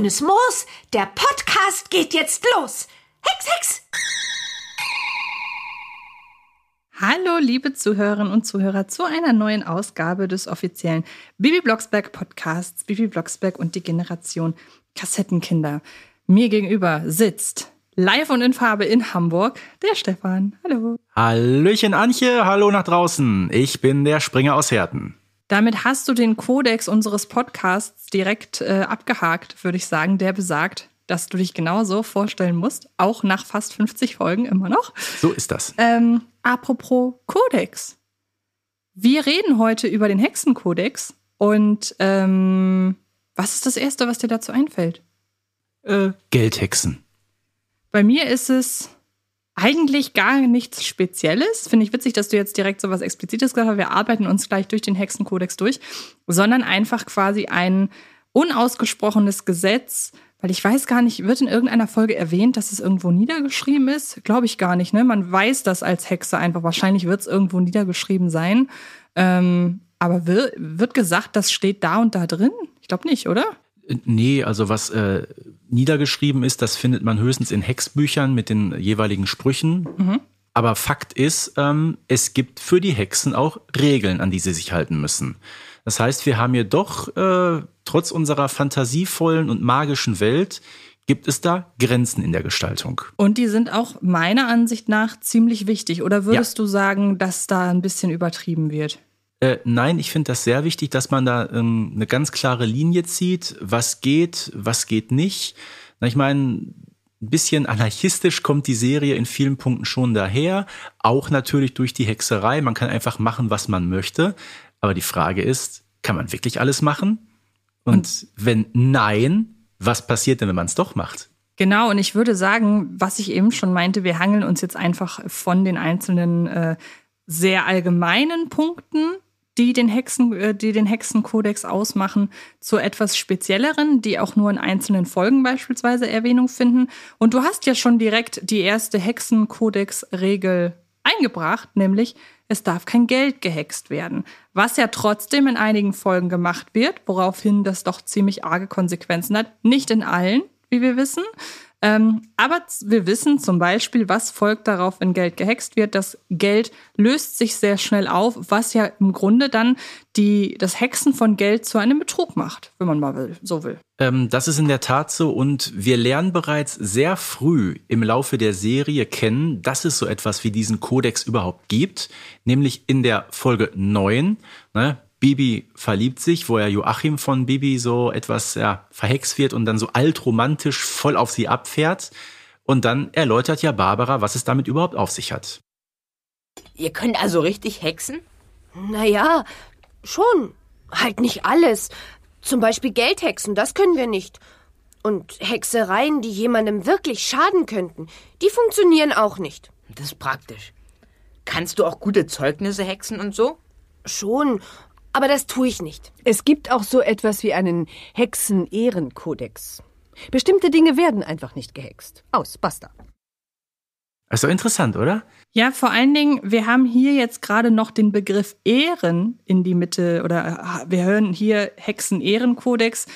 Grünes Moos. Der Podcast geht jetzt los. Hex, Hex! Hallo, liebe Zuhörerinnen und Zuhörer, zu einer neuen Ausgabe des offiziellen Bibi Blocksberg Podcasts Bibi Blocksberg und die Generation Kassettenkinder. Mir gegenüber sitzt live und in Farbe in Hamburg der Stefan. Hallo. Hallöchen Antje, hallo nach draußen. Ich bin der Springer aus Herten. Damit hast du den Kodex unseres Podcasts direkt äh, abgehakt, würde ich sagen, der besagt, dass du dich genauso vorstellen musst, auch nach fast 50 Folgen immer noch. So ist das. Ähm, apropos Kodex. Wir reden heute über den Hexenkodex und ähm, was ist das Erste, was dir dazu einfällt? Äh, Geldhexen. Bei mir ist es eigentlich gar nichts Spezielles. Finde ich witzig, dass du jetzt direkt so was Explizites gesagt hast. Wir arbeiten uns gleich durch den Hexenkodex durch, sondern einfach quasi ein unausgesprochenes Gesetz, weil ich weiß gar nicht, wird in irgendeiner Folge erwähnt, dass es irgendwo niedergeschrieben ist? Glaube ich gar nicht, ne? Man weiß das als Hexe einfach. Wahrscheinlich wird es irgendwo niedergeschrieben sein. Ähm, aber wird, wird gesagt, das steht da und da drin? Ich glaube nicht, oder? Nee, also was äh, niedergeschrieben ist, das findet man höchstens in Hexbüchern mit den jeweiligen Sprüchen. Mhm. Aber Fakt ist, ähm, es gibt für die Hexen auch Regeln, an die sie sich halten müssen. Das heißt, wir haben hier doch, äh, trotz unserer fantasievollen und magischen Welt, gibt es da Grenzen in der Gestaltung. Und die sind auch meiner Ansicht nach ziemlich wichtig. Oder würdest ja. du sagen, dass da ein bisschen übertrieben wird? Äh, nein, ich finde das sehr wichtig, dass man da ähm, eine ganz klare Linie zieht, was geht, was geht nicht. Na, ich meine, ein bisschen anarchistisch kommt die Serie in vielen Punkten schon daher, auch natürlich durch die Hexerei. Man kann einfach machen, was man möchte. Aber die Frage ist, kann man wirklich alles machen? Und, und wenn nein, was passiert denn, wenn man es doch macht? Genau, und ich würde sagen, was ich eben schon meinte, wir hangeln uns jetzt einfach von den einzelnen äh, sehr allgemeinen Punkten die den Hexen, äh, die den Hexenkodex ausmachen, zu etwas spezielleren, die auch nur in einzelnen Folgen beispielsweise Erwähnung finden. Und du hast ja schon direkt die erste Hexenkodex-Regel eingebracht, nämlich es darf kein Geld gehext werden, was ja trotzdem in einigen Folgen gemacht wird, woraufhin das doch ziemlich arge Konsequenzen hat. Nicht in allen, wie wir wissen, ähm, aber wir wissen zum Beispiel, was folgt darauf, wenn Geld gehext wird. Das Geld löst sich sehr schnell auf, was ja im Grunde dann die, das Hexen von Geld zu einem Betrug macht, wenn man mal will, so will. Ähm, das ist in der Tat so und wir lernen bereits sehr früh im Laufe der Serie kennen, dass es so etwas wie diesen Kodex überhaupt gibt, nämlich in der Folge 9. Ne, Bibi verliebt sich, wo er Joachim von Bibi so etwas ja, verhext wird und dann so altromantisch voll auf sie abfährt. Und dann erläutert ja Barbara, was es damit überhaupt auf sich hat. Ihr könnt also richtig hexen? Naja, schon. Halt nicht alles. Zum Beispiel Geldhexen, das können wir nicht. Und Hexereien, die jemandem wirklich schaden könnten, die funktionieren auch nicht. Das ist praktisch. Kannst du auch gute Zeugnisse hexen und so? Schon, aber das tue ich nicht. Es gibt auch so etwas wie einen Hexen-Ehrenkodex. Bestimmte Dinge werden einfach nicht gehext. Aus, basta. Ist doch interessant, oder? Ja, vor allen Dingen, wir haben hier jetzt gerade noch den Begriff Ehren in die Mitte oder wir hören hier Hexen-Ehrenkodex.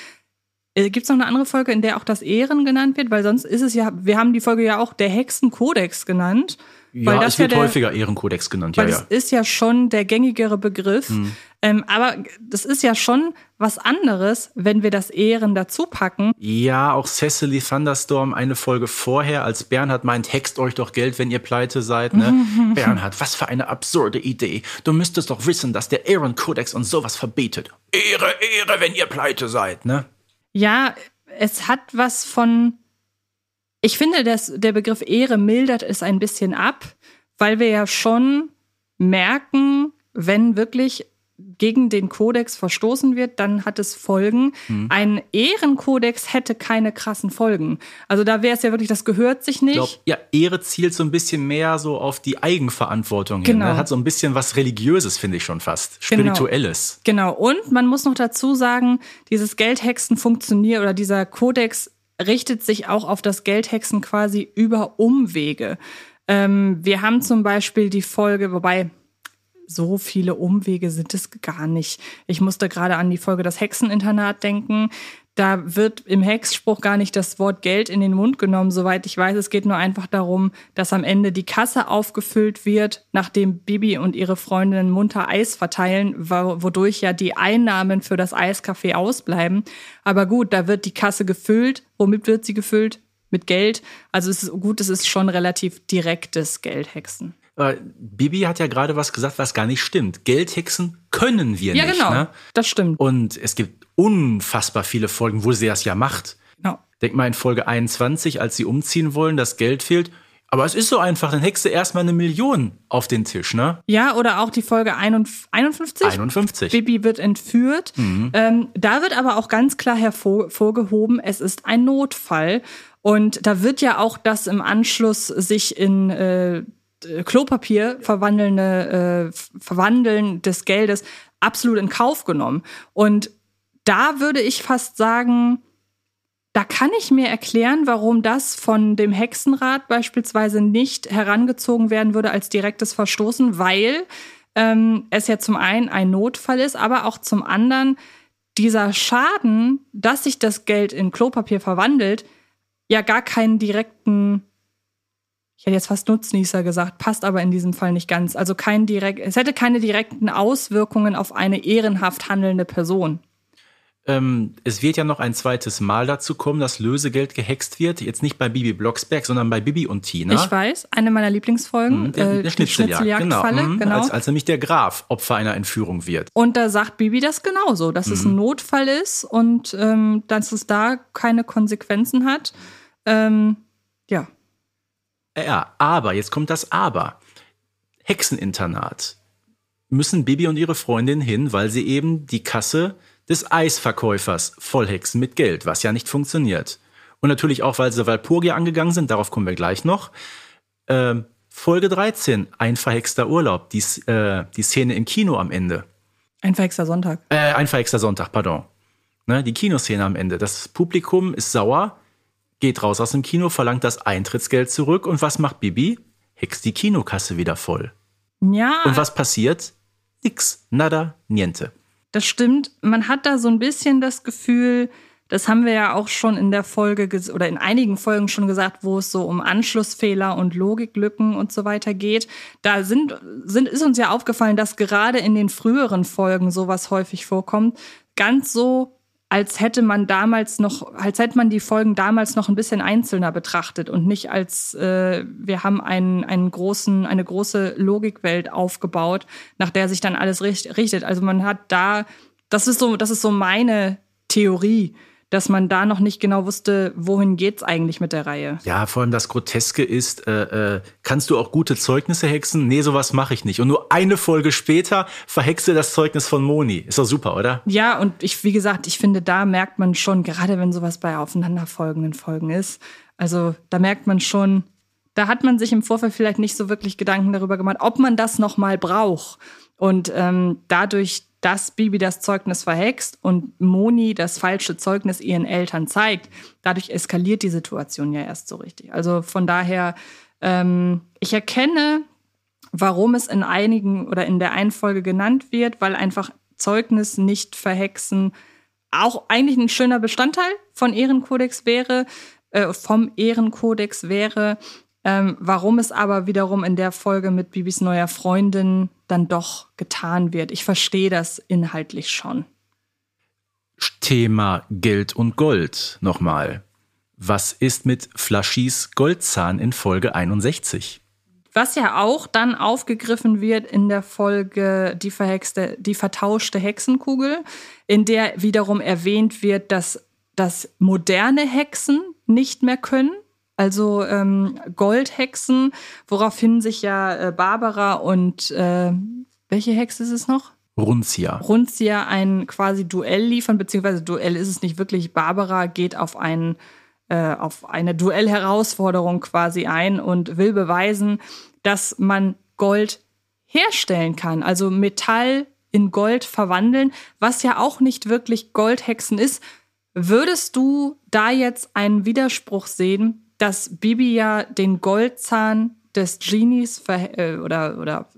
Äh, Gibt es noch eine andere Folge, in der auch das Ehren genannt wird? Weil sonst ist es ja, wir haben die Folge ja auch der Hexenkodex genannt. Ja, weil das es wird ja der, häufiger Ehrenkodex genannt, weil ja, Das ist ja schon der gängigere Begriff. Hm. Ähm, aber das ist ja schon was anderes, wenn wir das Ehren dazu packen. Ja, auch Cecily Thunderstorm eine Folge vorher, als Bernhard meint, hext euch doch Geld, wenn ihr pleite seid. Ne? Bernhard, was für eine absurde Idee. Du müsstest doch wissen, dass der Ehrenkodex uns sowas verbietet. Ehre, Ehre, wenn ihr pleite seid, ne? Ja, es hat was von ich finde, dass der Begriff Ehre mildert es ein bisschen ab, weil wir ja schon merken, wenn wirklich gegen den Kodex verstoßen wird, dann hat es Folgen. Mhm. Ein Ehrenkodex hätte keine krassen Folgen. Also da wäre es ja wirklich, das gehört sich nicht. Ich glaub, ja, Ehre zielt so ein bisschen mehr so auf die Eigenverantwortung genau. hin. Ne? Hat so ein bisschen was Religiöses, finde ich schon fast. Genau. Spirituelles. Genau. genau. Und man muss noch dazu sagen, dieses Geldhexen funktioniert oder dieser Kodex richtet sich auch auf das Geldhexen quasi über Umwege. Ähm, wir haben zum Beispiel die Folge, wobei so viele Umwege sind es gar nicht. Ich musste gerade an die Folge Das Hexeninternat denken. da wird im Hexspruch gar nicht das Wort Geld in den Mund genommen, soweit ich weiß. Es geht nur einfach darum, dass am Ende die Kasse aufgefüllt wird, nachdem Bibi und ihre Freundinnen munter Eis verteilen, wodurch ja die Einnahmen für das Eiscafé ausbleiben. Aber gut, da wird die Kasse gefüllt. Womit wird sie gefüllt? Mit Geld. Also es ist gut, es ist schon relativ direktes Geldhexen. Äh, Bibi hat ja gerade was gesagt, was gar nicht stimmt. Geldhexen können wir ja, nicht. Ja, genau. Ne? Das stimmt. Und es gibt unfassbar viele Folgen, wo sie das ja macht. Genau. Denk mal in Folge 21, als sie umziehen wollen, das Geld fehlt. Aber es ist so einfach, dann hexe erstmal eine Million auf den Tisch, ne? Ja, oder auch die Folge 51. 51. Bibi wird entführt. Mhm. Ähm, da wird aber auch ganz klar hervorgehoben, es ist ein Notfall. Und da wird ja auch das im Anschluss sich in äh, Klopapier verwandelnde, äh, Verwandeln des Geldes absolut in Kauf genommen. Und da würde ich fast sagen, da kann ich mir erklären, warum das von dem Hexenrat beispielsweise nicht herangezogen werden würde als direktes Verstoßen, weil ähm, es ja zum einen ein Notfall ist, aber auch zum anderen dieser Schaden, dass sich das Geld in Klopapier verwandelt, ja gar keinen direkten, ich hätte jetzt fast Nutznießer gesagt, passt aber in diesem Fall nicht ganz. Also kein direkt, es hätte keine direkten Auswirkungen auf eine ehrenhaft handelnde Person. Ähm, es wird ja noch ein zweites Mal dazu kommen, dass Lösegeld gehext wird. Jetzt nicht bei Bibi Blocksberg, sondern bei Bibi und Tina. Ich weiß, eine meiner Lieblingsfolgen. Mhm, der, der Schnitzeljagd, genau. Mhm, genau. Als, als nämlich der Graf Opfer einer Entführung wird. Und da sagt Bibi das genauso, dass mhm. es ein Notfall ist und ähm, dass es da keine Konsequenzen hat. Ähm, ja. Ja, aber, jetzt kommt das Aber. Hexeninternat. Müssen Bibi und ihre Freundin hin, weil sie eben die Kasse des Eisverkäufers vollhexen mit Geld, was ja nicht funktioniert. Und natürlich auch, weil sie Walpurgia angegangen sind, darauf kommen wir gleich noch. Ähm, Folge 13, ein verhexter Urlaub, die, äh, die Szene im Kino am Ende. Ein verhexter Sonntag. Äh, ein verhexter Sonntag, pardon. Ne, die Kinoszene am Ende. Das Publikum ist sauer, geht raus aus dem Kino, verlangt das Eintrittsgeld zurück und was macht Bibi? Hext die Kinokasse wieder voll. Ja. Und was passiert? Nix, nada, niente. Das stimmt. Man hat da so ein bisschen das Gefühl, das haben wir ja auch schon in der Folge oder in einigen Folgen schon gesagt, wo es so um Anschlussfehler und Logiklücken und so weiter geht. Da sind, sind, ist uns ja aufgefallen, dass gerade in den früheren Folgen sowas häufig vorkommt. Ganz so als hätte man damals noch, als hätte man die Folgen damals noch ein bisschen einzelner betrachtet und nicht als äh, wir haben einen, einen großen, eine große Logikwelt aufgebaut, nach der sich dann alles richtet. Also man hat da, das ist so, das ist so meine Theorie, dass man da noch nicht genau wusste, wohin geht's eigentlich mit der Reihe. Ja, vor allem das Groteske ist, äh, äh, kannst du auch gute Zeugnisse hexen? Nee, sowas mache ich nicht. Und nur eine Folge später verhexe das Zeugnis von Moni. Ist doch super, oder? Ja, und ich, wie gesagt, ich finde, da merkt man schon, gerade wenn sowas bei aufeinanderfolgenden Folgen ist, also da merkt man schon, da hat man sich im Vorfeld vielleicht nicht so wirklich Gedanken darüber gemacht, ob man das nochmal braucht. Und ähm, dadurch dass Bibi das Zeugnis verhext und Moni das falsche Zeugnis ihren Eltern zeigt, dadurch eskaliert die Situation ja erst so richtig. Also von daher, ähm, ich erkenne, warum es in einigen oder in der einen Folge genannt wird, weil einfach Zeugnis nicht verhexen auch eigentlich ein schöner Bestandteil von Ehrenkodex wäre, äh, vom Ehrenkodex wäre. Ähm, warum es aber wiederum in der Folge mit Bibis neuer Freundin dann doch getan wird. Ich verstehe das inhaltlich schon. Thema Geld und Gold nochmal. Was ist mit Flaschis Goldzahn in Folge 61? Was ja auch dann aufgegriffen wird in der Folge Die verhexte, die vertauschte Hexenkugel, in der wiederum erwähnt wird, dass das moderne Hexen nicht mehr können also ähm, Goldhexen, woraufhin sich ja äh, Barbara und äh, welche Hexe ist es noch? Runzia. Runzia ein quasi Duell liefern, beziehungsweise Duell ist es nicht wirklich. Barbara geht auf ein äh, auf eine Duellherausforderung quasi ein und will beweisen, dass man Gold herstellen kann, also Metall in Gold verwandeln, was ja auch nicht wirklich Goldhexen ist. Würdest du da jetzt einen Widerspruch sehen dass Bibi ja den Goldzahn des Genies äh, oder, oder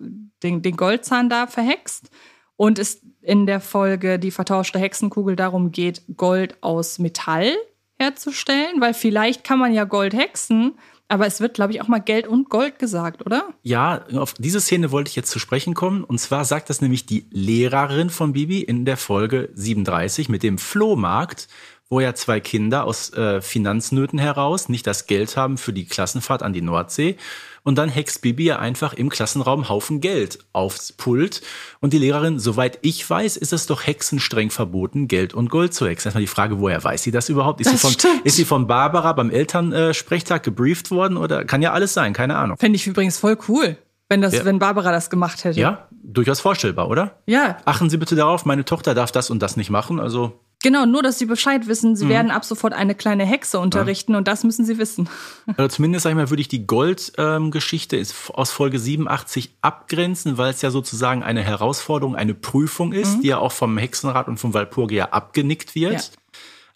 den, den Goldzahn da verhext und es in der Folge Die vertauschte Hexenkugel darum geht, Gold aus Metall herzustellen, weil vielleicht kann man ja Gold hexen, aber es wird, glaube ich, auch mal Geld und Gold gesagt, oder? Ja, auf diese Szene wollte ich jetzt zu sprechen kommen. Und zwar sagt das nämlich die Lehrerin von Bibi in der Folge 37 mit dem Flohmarkt, wo ja zwei Kinder aus äh, Finanznöten heraus nicht das Geld haben für die Klassenfahrt an die Nordsee. Und dann hext Bibi ja einfach im Klassenraum Haufen Geld aufs Pult. Und die Lehrerin, soweit ich weiß, ist es doch hexenstreng verboten, Geld und Gold zu hexen. Erstmal die Frage, woher weiß sie das überhaupt? Ist, Das sie, von, stimmt. ist sie von Barbara beim Elternsprechtag gebrieft worden? Oder kann ja alles sein, keine Ahnung. Fände ich übrigens voll cool, wenn, das, Ja. wenn Barbara das gemacht hätte. Ja, durchaus vorstellbar, oder? Ja, Achten Sie bitte darauf, meine Tochter darf das und das nicht machen. Also genau, nur dass sie Bescheid wissen, Mhm. sie werden ab sofort eine kleine Hexe unterrichten und das müssen sie wissen. Also zumindest, sag ich mal, würde ich die Gold-Geschichte aus Folge 87 abgrenzen, weil es ja sozusagen eine Herausforderung, eine Prüfung ist, die ja auch vom Hexenrat und vom Walpurgia abgenickt wird. Ja.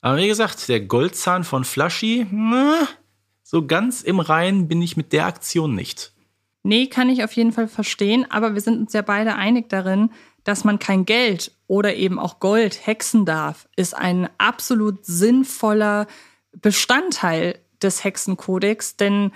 Aber wie gesagt, der Goldzahn von Flashy, na, so ganz im Reinen bin ich mit der Aktion nicht. Nee, kann ich auf jeden Fall verstehen, aber wir sind uns ja beide einig darin, dass man kein Geld oder eben auch Gold hexen darf, ist ein absolut sinnvoller Bestandteil des Hexenkodex, denn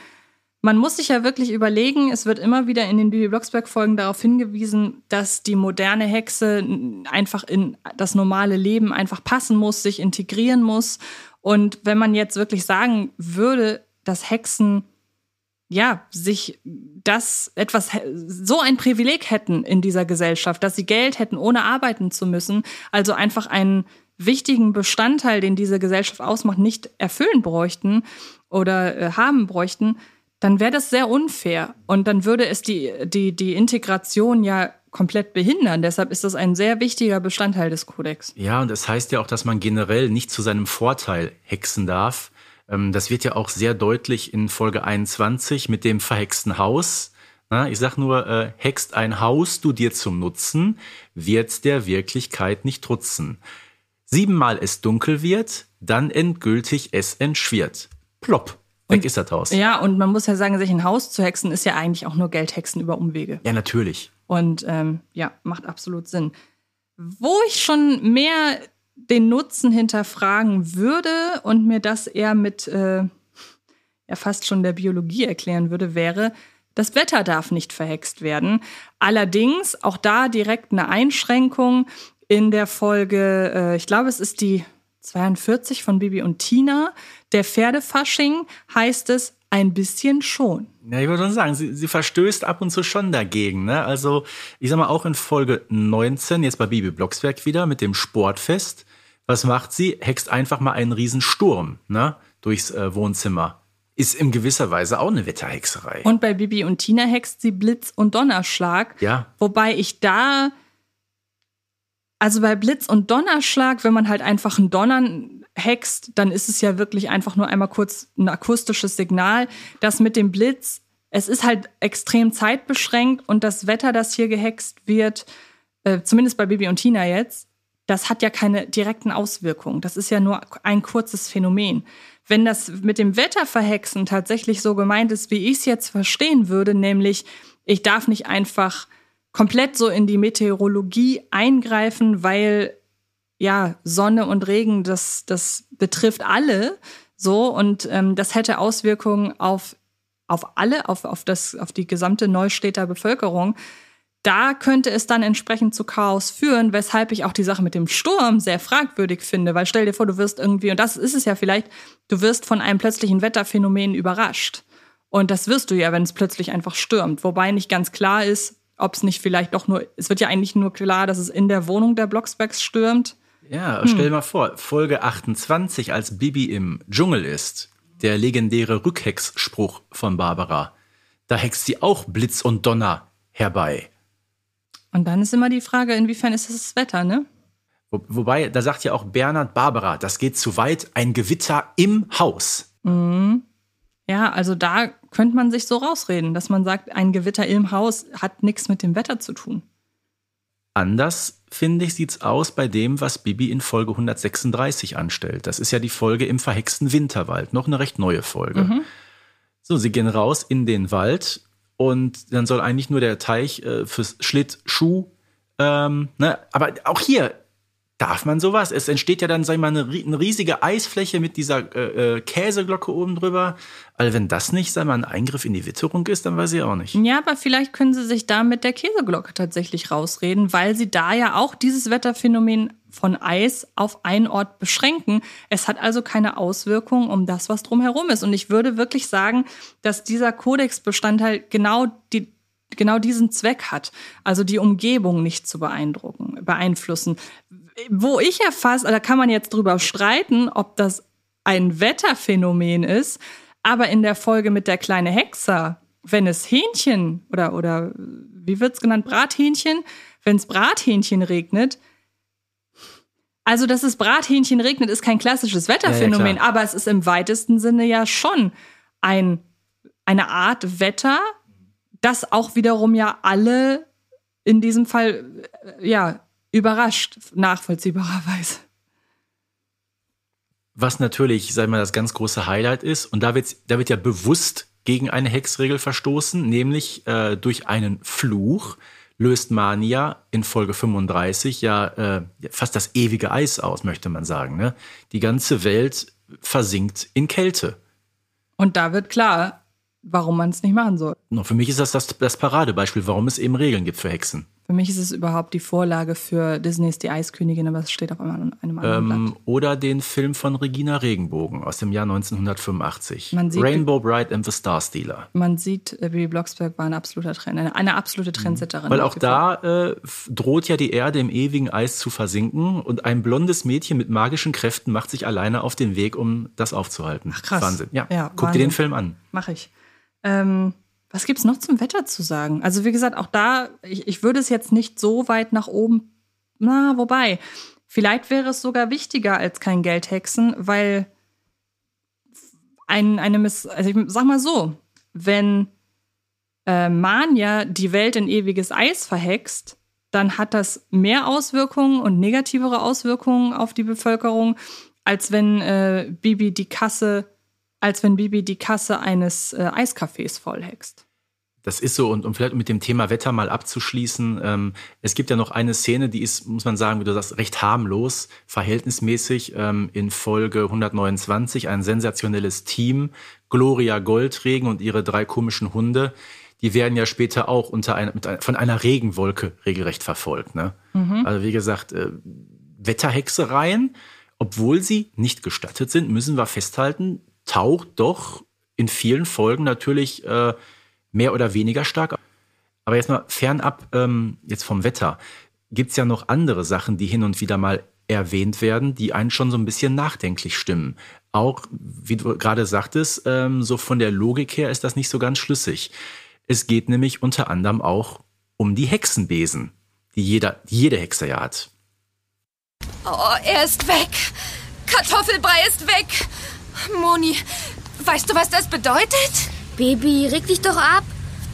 man muss sich ja wirklich überlegen, es wird immer wieder in den Bibi Blocksberg Folgen darauf hingewiesen, dass die moderne Hexe einfach in das normale Leben einfach passen muss, sich integrieren muss. Und wenn man jetzt wirklich sagen würde, dass Hexen ja, sich das etwas, so ein Privileg hätten in dieser Gesellschaft, dass sie Geld hätten, ohne arbeiten zu müssen, also einfach einen wichtigen Bestandteil, den diese Gesellschaft ausmacht, nicht erfüllen bräuchten oder äh, haben bräuchten, dann wäre das sehr unfair. Und dann würde es die, die, die Integration ja komplett behindern. Deshalb ist das ein sehr wichtiger Bestandteil des Kodex. Ja, und es heißt ja auch, dass man generell nicht zu seinem Vorteil hexen darf. Ähm, Das wird ja auch sehr deutlich in Folge 21 mit dem verhexten Haus. Ich sag nur, äh, hext ein Haus du dir zum Nutzen, wird's der Wirklichkeit nicht trutzen. Siebenmal es dunkel wird, dann endgültig es entschwirrt. Plopp, weg ist das Haus. Ja, und man muss ja sagen, sich ein Haus zu hexen, ist ja eigentlich auch nur Geldhexen über Umwege. Ja, natürlich. Und ähm, ja, macht absolut Sinn. Wo ich schon mehr den Nutzen hinterfragen würde und mir das eher mit äh, ja fast schon der Biologie erklären würde, wäre, das Wetter darf nicht verhext werden. Allerdings auch da direkt eine Einschränkung in der Folge, äh, ich glaube, es ist die 42 von Bibi und Tina, der Pferdefasching heißt es ein bisschen schon. Ja, ich würde schon sagen, sie, sie verstößt ab und zu schon dagegen. Ne? Also, ich sag mal, auch in Folge 19, jetzt bei Bibi Blocksberg wieder mit dem Sportfest. Was macht sie? Hext einfach mal einen Riesensturm ne? durchs äh, Wohnzimmer. Ist in gewisser Weise auch eine Wetterhexerei. Und bei Bibi und Tina hext sie Blitz und Donnerschlag. Ja. Wobei ich da, also bei Blitz und Donnerschlag, wenn man halt einfach ein Donnern hext, dann ist es ja wirklich einfach nur einmal kurz ein akustisches Signal. Das mit dem Blitz, es ist halt extrem zeitbeschränkt und das Wetter, das hier gehext wird, äh, zumindest bei Bibi und Tina jetzt, das hat ja keine direkten Auswirkungen. Das ist ja nur ein kurzes Phänomen. Wenn das mit dem Wetterverhexen tatsächlich so gemeint ist, wie ich es jetzt verstehen würde, nämlich ich darf nicht einfach komplett so in die Meteorologie eingreifen, weil ja Sonne und Regen, das, das betrifft alle so und ähm, das hätte Auswirkungen auf, auf alle, auf, auf, das, auf die gesamte Neustädter Bevölkerung da könnte es dann entsprechend zu Chaos führen, weshalb ich auch die Sache mit dem Sturm sehr fragwürdig finde, weil stell dir vor, du wirst irgendwie, und das ist es ja vielleicht, du wirst von einem plötzlichen Wetterphänomen überrascht. Und das wirst du ja, wenn es plötzlich einfach stürmt. Wobei nicht ganz klar ist, ob es nicht vielleicht doch nur, es wird ja eigentlich nur klar, dass es in der Wohnung der Blocksbergs stürmt. Ja, stell dir mal vor, Folge 28, als Bibi im Dschungel ist, der legendäre Rückhexspruch von Barbara. Da hext sie auch Blitz und Donner herbei. Und dann ist immer die Frage, inwiefern ist es das Wetter, ne? Wo, wobei, da sagt ja auch Bernhard Barbara, das geht zu weit, ein Gewitter im Haus. Ja, also da könnte man sich so rausreden, dass man sagt, ein Gewitter im Haus hat nichts mit dem Wetter zu tun. Anders, finde ich, sieht's aus bei dem, was Bibi in Folge 136 anstellt. Das ist ja die Folge im verhexten Winterwald, noch eine recht neue Folge. So, sie gehen raus in den Wald und dann soll eigentlich nur der Teich äh, fürs Schlittschuh Ähm, ne? Aber auch hier darf man sowas. Es entsteht ja dann, sag ich mal, eine, eine riesige Eisfläche mit dieser äh, äh, Käseglocke oben drüber. Also wenn das nicht, sag mal, ein Eingriff in die Witterung ist, dann weiß ich auch nicht. Ja, aber vielleicht können sie sich da mit der Käseglocke tatsächlich rausreden, weil sie da ja auch dieses Wetterphänomen von Eis auf einen Ort beschränken. Es hat also keine Auswirkung um das, was drumherum ist. Und ich würde wirklich sagen, dass dieser Kodexbestandteil genau die genau diesen Zweck hat, also die Umgebung nicht zu beeindrucken, beeinflussen. Wo ich ja fast, da kann man jetzt drüber streiten, ob das ein Wetterphänomen ist, aber in der Folge mit der kleine Hexer, wenn es Hähnchen oder oder wie wird's genannt Brathähnchen, wenn es Brathähnchen regnet, also, dass es Brathähnchen regnet, ist kein klassisches Wetterphänomen, Ja, ja, aber es ist im weitesten Sinne ja schon ein, eine Art Wetter, das auch wiederum ja alle in diesem Fall äh, ja überrascht, nachvollziehbarerweise. Was natürlich, sag ich mal, das ganz große Highlight ist, und da, wird's, da wird ja bewusst gegen eine Hexregel verstoßen, nämlich äh, durch einen Fluch löst Mania in Folge 35 ja äh, fast das ewige Eis aus, möchte man sagen. Ne? Die ganze Welt versinkt in Kälte. Und da wird klar, warum man es nicht machen soll. Für mich ist das, das das Paradebeispiel, warum es eben Regeln gibt für Hexen. Für mich ist es überhaupt die Vorlage für Disneys Die Eiskönigin, aber es steht auf einem, einem anderen Blatt. Ähm, oder den Film von Regina Regenbogen aus dem Jahr 1985. Man sieht- Rainbow Bright and the Star Stealer. Man sieht, äh, Bibi Blocksberg war ein absoluter Trend, eine, eine absolute Trendsetterin. Weil auch da äh, droht ja die Erde im ewigen Eis zu versinken und ein blondes Mädchen mit magischen Kräften macht sich alleine auf den Weg, um das aufzuhalten. Ach, krass. Wahnsinn. Ja, Ja, guck dir Wahnsinn. den Film an. Mache ich. Ähm, was gibt's noch zum Wetter zu sagen? Also wie gesagt, auch da, ich, ich würde es jetzt nicht so weit nach oben, na, wobei, vielleicht wäre es sogar wichtiger als kein Geldhexen, weil ein, eine Miss, also ich sag mal so, wenn äh, Mania die Welt in ewiges Eis verhext, dann hat das mehr Auswirkungen und negativere Auswirkungen auf die Bevölkerung, als wenn äh, Bibi die Kasse, als wenn Bibi die Kasse eines äh, Eiscafés vollhext. Das ist so, und um vielleicht mit dem Thema Wetter mal abzuschließen, ähm, es gibt ja noch eine Szene, die ist, muss man sagen, wie du sagst, recht harmlos, verhältnismäßig ähm, in Folge 129, ein sensationelles Team, Gloria Goldregen und ihre drei komischen Hunde, die werden ja später auch unter einer, mit einer, von einer Regenwolke regelrecht verfolgt. Ne? Also wie gesagt, äh, Wetterhexereien, obwohl sie nicht gestattet sind, müssen wir festhalten, taucht doch in vielen Folgen natürlich äh, mehr oder weniger stark. Aber jetzt mal fernab ähm, jetzt vom Wetter, gibt's ja noch andere Sachen, die hin und wieder mal erwähnt werden, die einen schon so ein bisschen nachdenklich stimmen. Auch, wie du gerade sagtest, ähm, so von der Logik her ist das nicht so ganz schlüssig. Es geht nämlich unter anderem auch um die Hexenbesen, die jeder, die jede Hexe ja hat. Oh, er ist weg. Kartoffelbrei ist weg. Moni, weißt du, was das bedeutet? Baby, reg dich doch ab.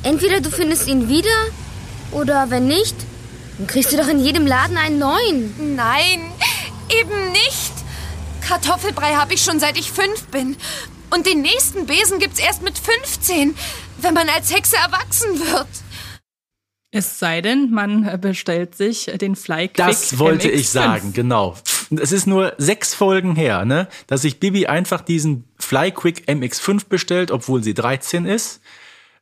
Entweder du findest ihn wieder oder wenn nicht, dann kriegst du doch in jedem Laden einen neuen. Nein, eben nicht. Kartoffelbrei habe ich schon seit ich fünf bin. Und den nächsten Besen gibt's erst mit 15, wenn man als Hexe erwachsen wird. Es sei denn, man bestellt sich den Flyquick Das wollte MX5. ich sagen, genau. Es ist nur sechs Folgen her, ne, dass sich Bibi einfach diesen Flyquick MX5 bestellt, obwohl sie 13 ist.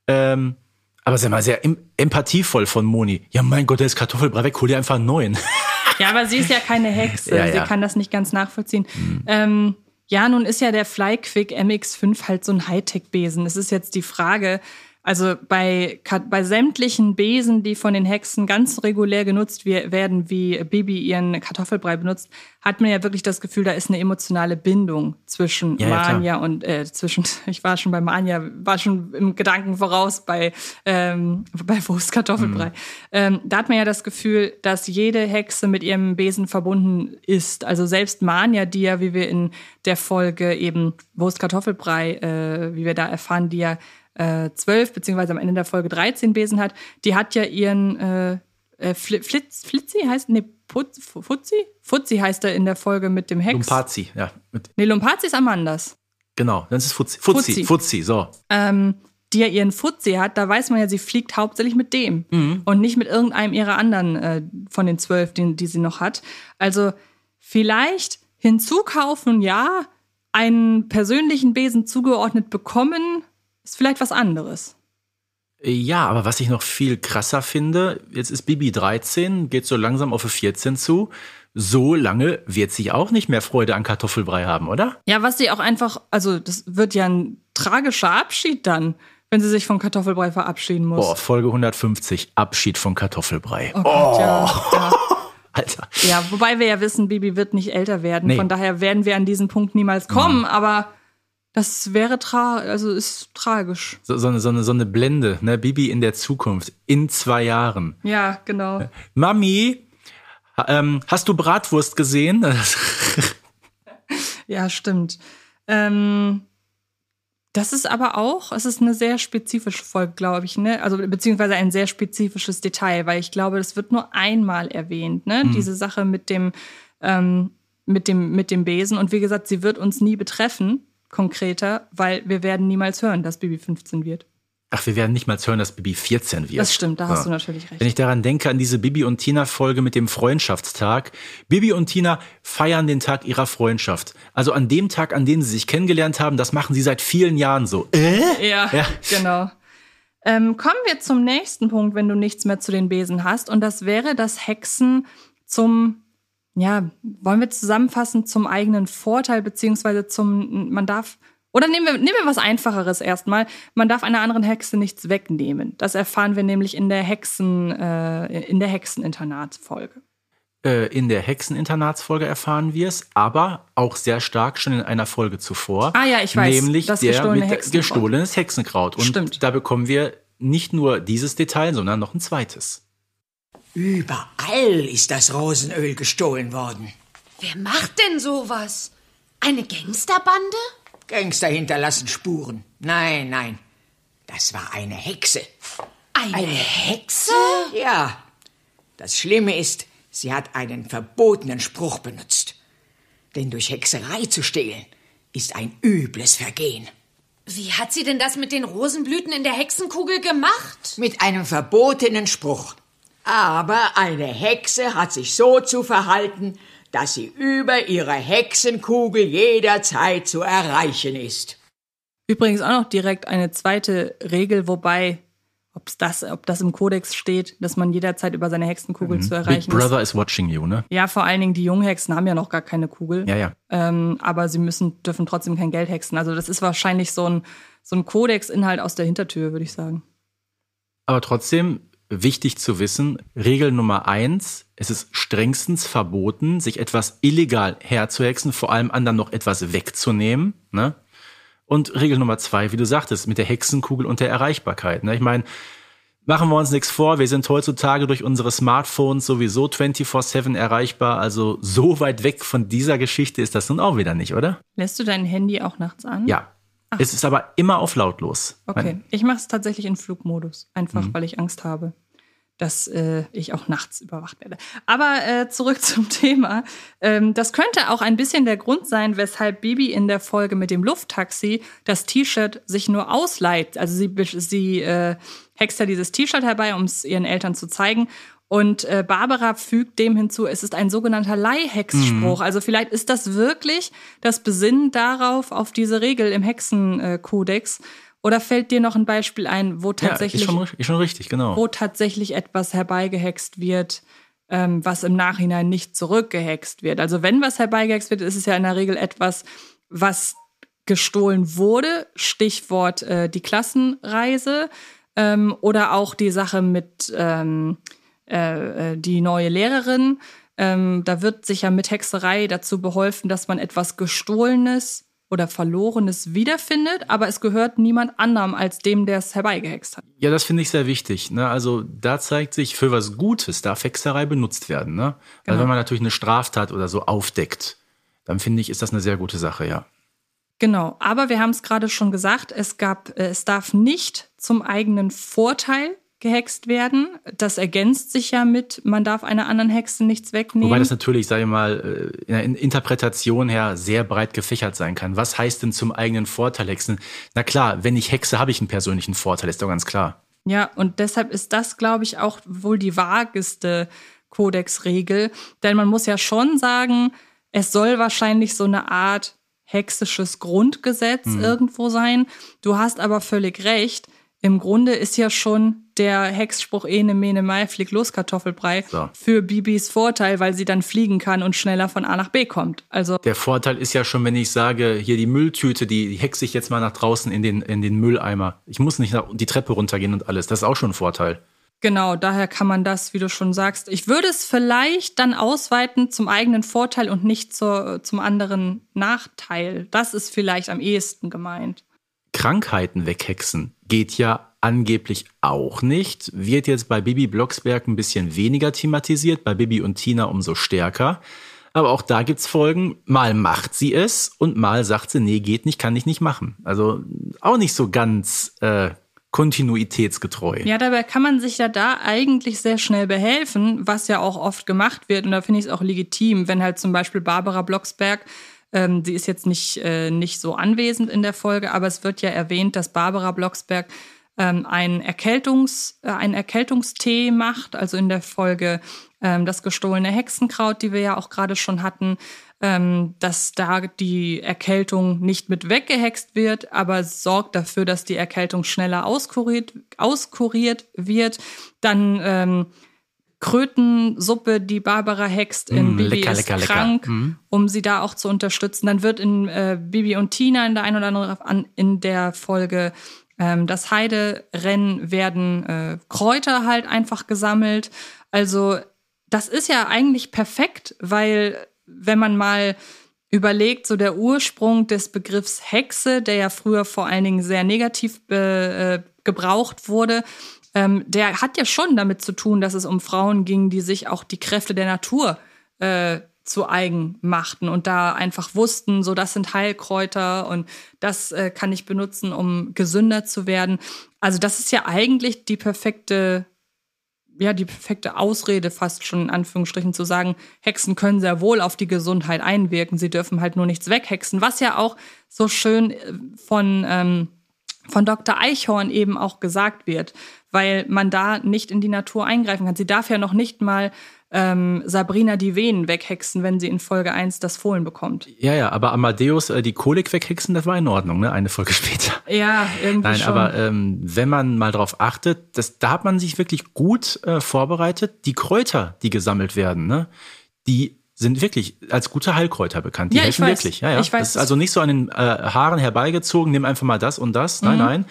Ähm, aber sag mal, sehr em empathievoll von Moni. Ja, mein Gott, der ist Kartoffelbrei weg, hol dir einfach einen neuen. Ja, aber sie ist ja keine Hexe. Ja, Sie ja. kann das nicht ganz nachvollziehen. Ähm, ja, nun ist ja der Flyquick MX5 halt so ein Hightech-Besen. Es ist jetzt die Frage, also bei, bei sämtlichen Besen, die von den Hexen ganz regulär genutzt werden, wie Bibi ihren Kartoffelbrei benutzt, hat man ja wirklich das Gefühl, da ist eine emotionale Bindung zwischen Ja, ja, klar. Manja und äh, zwischen, ich war schon bei Manja, war schon im Gedanken voraus bei, ähm, bei Wurst Kartoffelbrei. Ähm, da hat man ja das Gefühl, dass jede Hexe mit ihrem Besen verbunden ist. Also selbst Manja, die ja, wie wir in der Folge eben Wurst Kartoffelbrei, äh, wie wir da erfahren, die ja äh, zwölf beziehungsweise am Ende der Folge 13 Besen hat, die hat ja ihren äh, äh, Fli- Flitz, Flitzi heißt, nee, Putz, Fuzzi? Fuzzi heißt er in der Folge mit dem Hex. Lumpazi, ja. Nee, Lumpazi ist Amandas. genau, das ist Fuzzi. Fuzzi, Fuzzi. Fuzzi, so. Ähm, die ja ihren Fuzzi hat, da weiß man ja, sie fliegt hauptsächlich mit dem und nicht mit irgendeinem ihrer anderen äh, von den zwölf, die, die sie noch hat. Also vielleicht hinzukaufen, ja, einen persönlichen Besen zugeordnet bekommen, ist vielleicht was anderes. Ja, aber was ich noch viel krasser finde, jetzt ist Bibi 13, geht so langsam auf 14 zu. So lange wird sie auch nicht mehr Freude an Kartoffelbrei haben, oder? Ja, was sie auch einfach, also das wird ja ein tragischer Abschied dann, wenn sie sich von Kartoffelbrei verabschieden muss. Boah, Folge 150, Abschied von Kartoffelbrei. Oh Gott, ja. ja. Alter. Ja, wobei wir ja wissen, Bibi wird nicht älter werden. Nee. Von daher werden wir an diesen Punkt niemals kommen. Aber das wäre tra also ist tragisch. So, so, eine, so, eine, so eine Blende, ne? Bibi in der Zukunft, in zwei Jahren. Ja, genau. Mami, ähm, hast du Bratwurst gesehen? Ja, stimmt. Ähm, das ist aber auch, es ist eine sehr spezifische Folge, glaube ich, ne? Also beziehungsweise ein sehr spezifisches Detail, weil ich glaube, das wird nur einmal erwähnt, ne? Diese Sache mit dem, ähm, mit dem, mit dem Besen. Und wie gesagt, sie wird uns nie betreffen, konkreter, weil wir werden niemals hören, dass Bibi 15 wird. Ach, wir werden nicht mal hören, dass Bibi 14 wird. Das stimmt, da hast Ja. du natürlich recht. Wenn ich daran denke, an diese Bibi und Tina Folge mit dem Freundschaftstag. Bibi und Tina feiern den Tag ihrer Freundschaft. Also an dem Tag, an dem sie sich kennengelernt haben, das machen sie seit vielen Jahren so. Äh? Ja, Ja. genau. Ähm, kommen wir zum nächsten Punkt, wenn du nichts mehr zu den Besen hast. Und das wäre, dass Hexen zum, ja, wollen wir zusammenfassen, zum eigenen Vorteil, beziehungsweise zum, man darf, oder nehmen wir, nehmen wir was Einfacheres erstmal. Man darf einer anderen Hexe nichts wegnehmen. Das erfahren wir nämlich in der Hexen, äh, in der Hexeninternatsfolge. Äh, in der Hexeninternatsfolge erfahren wir es, aber auch sehr stark schon in einer Folge zuvor. Ah ja, ich weiß, Nämlich das der gestohlene mit Hexenkraut. gestohlenes Hexenkraut. Und Stimmt. da bekommen wir nicht nur dieses Detail, sondern noch ein zweites. Überall ist das Rosenöl gestohlen worden. Wer macht denn sowas? Eine Gangsterbande? Gangster hinterlassen Spuren. Nein, nein. Das war eine Hexe. Eine, Hexe? Ja. Das Schlimme ist, sie hat einen verbotenen Spruch benutzt. Denn durch Hexerei zu stehlen, ist ein übles Vergehen. Wie hat sie denn das mit den Rosenblüten in der Hexenkugel gemacht? Mit einem verbotenen Spruch. Aber eine Hexe hat sich so zu verhalten, dass sie über ihre Hexenkugel jederzeit zu erreichen ist. Übrigens auch noch direkt eine zweite Regel, wobei, ob's das, ob das im Kodex steht, dass man jederzeit über seine Hexenkugel zu Mhm. Big erreichen ist. Brother is watching you, ne? Ja, vor allen Dingen die Junghexen haben ja noch gar keine Kugel. Ja, ja. Ähm, aber sie müssen, dürfen trotzdem kein Geld hexen. Also das ist wahrscheinlich so ein, so ein Kodex-Inhalt aus der Hintertür, würde ich sagen. Aber trotzdem wichtig zu wissen, Regel Nummer eins, es ist strengstens verboten, sich etwas illegal herzuhexen, vor allem anderen noch etwas wegzunehmen. Ne? Und Regel Nummer zwei, wie du sagtest, mit der Hexenkugel und der Erreichbarkeit. Ne? Ich meine, machen wir uns nichts vor, wir sind heutzutage durch unsere Smartphones sowieso 24-7 erreichbar. Also so weit weg von dieser Geschichte ist das nun auch wieder nicht, oder? Lässt du dein Handy auch nachts an? Ja. Es ist aber immer auf lautlos. Okay, ich mache es tatsächlich in Flugmodus, einfach Mhm. weil ich Angst habe, dass äh, ich auch nachts überwacht werde. Aber äh, zurück zum Thema. Ähm, das könnte auch ein bisschen der Grund sein, weshalb Bibi in der Folge mit dem Lufttaxi das T-Shirt sich nur ausleiht. Also sie, sie äh, hext ja dieses T-Shirt herbei, um es ihren Eltern zu zeigen. Und äh, Barbara fügt dem hinzu, es ist ein sogenannter Leihhexspruch. Also vielleicht ist das wirklich das Besinnen darauf, auf diese Regel im Hexenkodex. Oder fällt dir noch ein Beispiel ein, wo Ja, tatsächlich, ist schon, ist schon richtig, genau. wo tatsächlich etwas herbeigehext wird, ähm, was im Nachhinein nicht zurückgehext wird? Also wenn was herbeigehext wird, ist es ja in der Regel etwas, was gestohlen wurde. Stichwort äh, die Klassenreise ähm, oder auch die Sache mit ähm, äh, äh, die neue Lehrerin. Ähm, da wird sich ja mit Hexerei dazu beholfen, dass man etwas Gestohlenes oder Verlorenes wiederfindet, aber es gehört niemand anderem als dem, der es herbeigehext hat. Ja, das finde ich sehr wichtig. Ne? Also da zeigt sich, für was Gutes darf Hexerei benutzt werden. Ne? Genau. Also wenn man natürlich eine Straftat oder so aufdeckt, dann finde ich, ist das eine sehr gute Sache, ja. Genau, aber wir haben es gerade schon gesagt, es gab, äh, es darf nicht zum eigenen Vorteil gehext werden. Das ergänzt sich ja mit, man darf einer anderen Hexe nichts wegnehmen. Wobei das natürlich, sage ich mal, äh, in der Interpretation her sehr breit gefächert sein kann. Was heißt denn zum eigenen Vorteil hexen? Na klar, wenn ich hexe, habe ich einen persönlichen Vorteil, ist doch ganz klar. Ja, und deshalb ist das, glaube ich, auch wohl die vageste Kodexregel. Denn man muss ja schon sagen, es soll wahrscheinlich so eine Art hexisches Grundgesetz mhm. irgendwo sein. Du hast aber völlig recht. Im Grunde ist ja schon der Hexspruch Ene Mene Mai flieg los Kartoffelbrei so. für Bibis Vorteil, weil sie dann fliegen kann und schneller von A nach B kommt. Also der Vorteil ist ja schon, wenn ich sage, hier die Mülltüte, die hexe ich jetzt mal nach draußen in den in den Mülleimer. Ich muss nicht die Treppe runtergehen und alles. Das ist auch schon ein Vorteil. Genau, daher kann man das, wie du schon sagst. Ich würde es vielleicht dann ausweiten zum eigenen Vorteil und nicht zur, zum anderen Nachteil. Das ist vielleicht am ehesten gemeint. Krankheiten weghexen geht ja angeblich auch nicht. Wird jetzt bei Bibi Blocksberg ein bisschen weniger thematisiert, bei Bibi und Tina umso stärker. Aber auch da gibt's Folgen. Mal macht sie es und mal sagt sie, nee, geht nicht, kann ich nicht machen. Also auch nicht so ganz äh, kontinuitätsgetreu. Ja, dabei kann man sich ja da eigentlich sehr schnell behelfen, was ja auch oft gemacht wird. Und da finde ich es auch legitim, wenn halt zum Beispiel Barbara Blocksberg ähm, sie ist jetzt nicht, äh, nicht so anwesend in der Folge, aber es wird ja erwähnt, dass Barbara Blocksberg ähm, einen, Erkältungs, äh, einen Erkältungstee macht, also in der Folge ähm, das gestohlene Hexenkraut, die wir ja auch gerade schon hatten ähm, dass da die Erkältung nicht mit weggehext wird, aber sorgt dafür, dass die Erkältung schneller auskuriert, auskuriert wird. Dann ähm, Krötensuppe, die Barbara hext in mm, Bibi lecker, ist lecker, krank, lecker. Mm. um sie da auch zu unterstützen. Dann wird in äh, Bibi und Tina in der ein oder anderen in der Folge ähm, das Heiderennen werden äh, Kräuter halt einfach gesammelt. Also das ist ja eigentlich perfekt, weil wenn man mal überlegt, so der Ursprung des Begriffs Hexe, der ja früher vor allen Dingen sehr negativ äh, gebraucht wurde, ähm, der hat ja schon damit zu tun, dass es um Frauen ging, die sich auch die Kräfte der Natur äh, zu eigen machten und da einfach wussten, so das sind Heilkräuter und das äh, kann ich benutzen, um gesünder zu werden. Also das ist ja eigentlich die perfekte ja, die perfekte Ausrede fast schon in Anführungsstrichen zu sagen, Hexen können sehr wohl auf die Gesundheit einwirken, sie dürfen halt nur nichts weghexen, was ja auch so schön äh, von, ähm, von Dr. Eichhorn eben auch gesagt wird, weil man da nicht in die Natur eingreifen kann. Sie darf ja noch nicht mal ähm, Sabrina die Venen weghexen, wenn sie in Folge 1 das Fohlen bekommt. Ja, ja, aber Amadeus äh, die Kolik weghexen, das war in Ordnung, ne? Eine Folge später. Ja, irgendwie Nein, schon. aber ähm, wenn man mal darauf achtet, das, da hat man sich wirklich gut äh, vorbereitet. Die Kräuter, die gesammelt werden, ne? Die sind wirklich als gute Heilkräuter bekannt. Die ja, helfen wirklich. Ja, ja. Ich weiß, das ist also nicht so an den äh, Haaren herbeigezogen, nimm einfach mal das und das. Nein, mhm. nein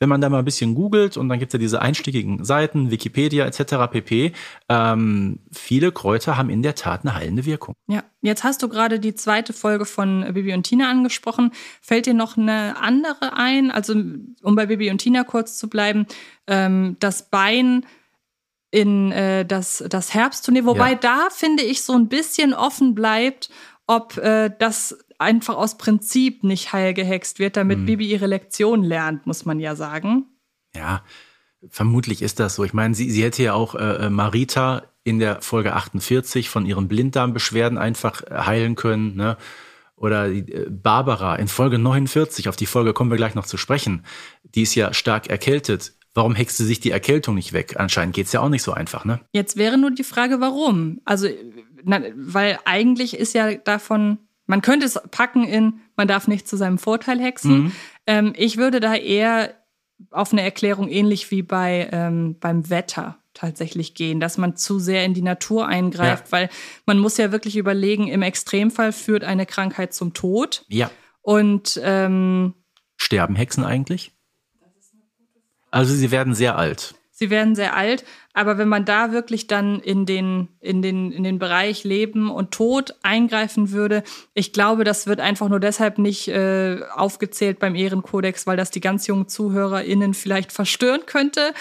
wenn man da mal ein bisschen googelt und dann gibt's ja diese einstickigen Seiten, Wikipedia etc. pp. Ähm, viele Kräuter haben in der Tat eine heilende Wirkung. Ja, jetzt hast du gerade die zweite Folge von Bibi und Tina angesprochen. Fällt dir noch eine andere ein? Also um bei Bibi und Tina kurz zu bleiben, ähm, das Bein in äh, das, das Herbstturnier, wobei ja. da finde ich so ein bisschen offen bleibt, ob äh, das einfach aus Prinzip nicht heil gehext wird, damit hm. Bibi ihre Lektion lernt, muss man ja sagen. Ja, vermutlich ist das so. Ich meine, sie, sie hätte ja auch äh, äh Marita in der Folge 48 von ihren Blinddarmbeschwerden einfach äh, heilen können. Ne? Oder äh, Barbara in Folge 49, auf die Folge kommen wir gleich noch zu sprechen, die ist ja stark erkältet. Warum hext sie sich die Erkältung nicht weg? Anscheinend geht's ja auch nicht so einfach, ne? Jetzt wäre nur die Frage, warum? Also, na, weil eigentlich ist ja davon man könnte es packen in, man darf nicht zu seinem Vorteil hexen. Mhm. Ähm, ich würde da eher auf eine Erklärung ähnlich wie bei ähm, beim Wetter tatsächlich gehen, dass man zu sehr in die Natur eingreift, ja. weil man muss ja wirklich überlegen, im Extremfall führt eine Krankheit zum Tod. Ja. Und ähm, sterben Hexen eigentlich? Also sie werden sehr alt. Sie werden sehr alt, aber wenn man da wirklich dann in den, in den, in den Bereich Leben und Tod eingreifen würde, ich glaube, das wird einfach nur deshalb nicht äh, aufgezählt beim Ehrenkodex, weil das die ganz jungen ZuhörerInnen vielleicht verstören könnte.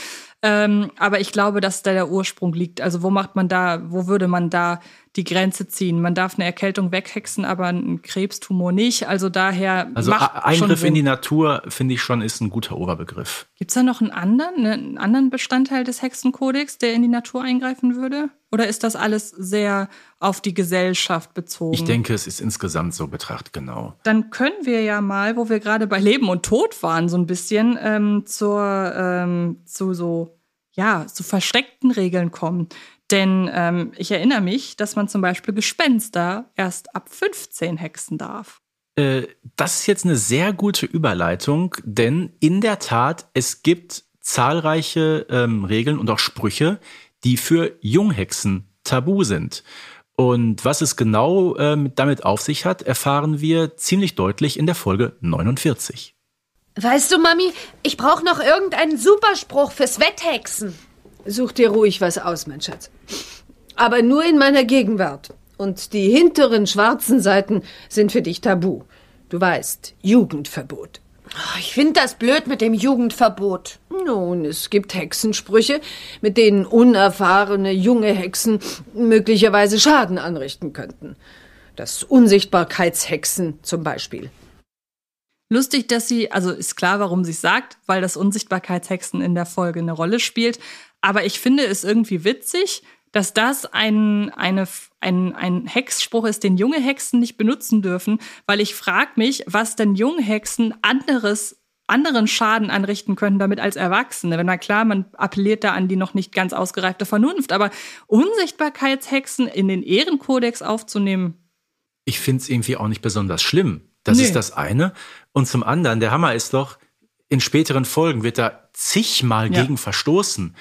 Ähm, aber ich glaube, dass da der Ursprung liegt. Also wo macht man da, wo würde man da die Grenze ziehen. Man darf eine Erkältung weghexen, aber einen Krebstumor nicht. Also daher Also Eingriff in die Natur, finde ich schon, ist ein guter Oberbegriff. Gibt's da noch einen anderen, ne, einen anderen Bestandteil des Hexenkodex, der in die Natur eingreifen würde? Oder ist das alles sehr auf die Gesellschaft bezogen? Ich denke, es ist insgesamt so betrachtet, genau. Dann können wir ja mal, wo wir gerade bei Leben und Tod waren, so ein bisschen ähm, zur, ähm, zu so, ja, zu versteckten Regeln kommen. Denn ähm, ich erinnere mich, dass man zum Beispiel Gespenster erst ab 15 hexen darf. Äh, das ist jetzt eine sehr gute Überleitung, denn in der Tat, es gibt zahlreiche ähm, Regeln und auch Sprüche, die für Junghexen tabu sind. Und was es genau ähm, damit auf sich hat, erfahren wir ziemlich deutlich in der Folge 49. Weißt du, Mami, ich brauche noch irgendeinen Superspruch fürs Wetthexen. Such dir ruhig was aus, mein Schatz. Aber nur in meiner Gegenwart. Und die hinteren schwarzen Seiten sind für dich tabu. Du weißt, Jugendverbot. Ich finde das blöd mit dem Jugendverbot. Nun, es gibt Hexensprüche, mit denen unerfahrene junge Hexen möglicherweise Schaden anrichten könnten. Das Unsichtbarkeitshexen zum Beispiel. Lustig, dass sie, also ist klar, warum sie es sagt, weil das Unsichtbarkeitshexen in der Folge eine Rolle spielt. Aber ich finde es irgendwie witzig, dass das ein, eine, ein, ein Hexspruch ist, den junge Hexen nicht benutzen dürfen, weil ich frage mich, was denn junge Hexen anderes anderen Schaden anrichten könnten damit als Erwachsene. Wenn na klar, man appelliert da an die noch nicht ganz ausgereifte Vernunft, aber Unsichtbarkeitshexen in den Ehrenkodex aufzunehmen, Ich finde es irgendwie auch nicht besonders schlimm. Das Nee. ist das eine. Und zum anderen, der Hammer ist doch, in späteren Folgen wird da zigmal Ja. gegen verstoßen.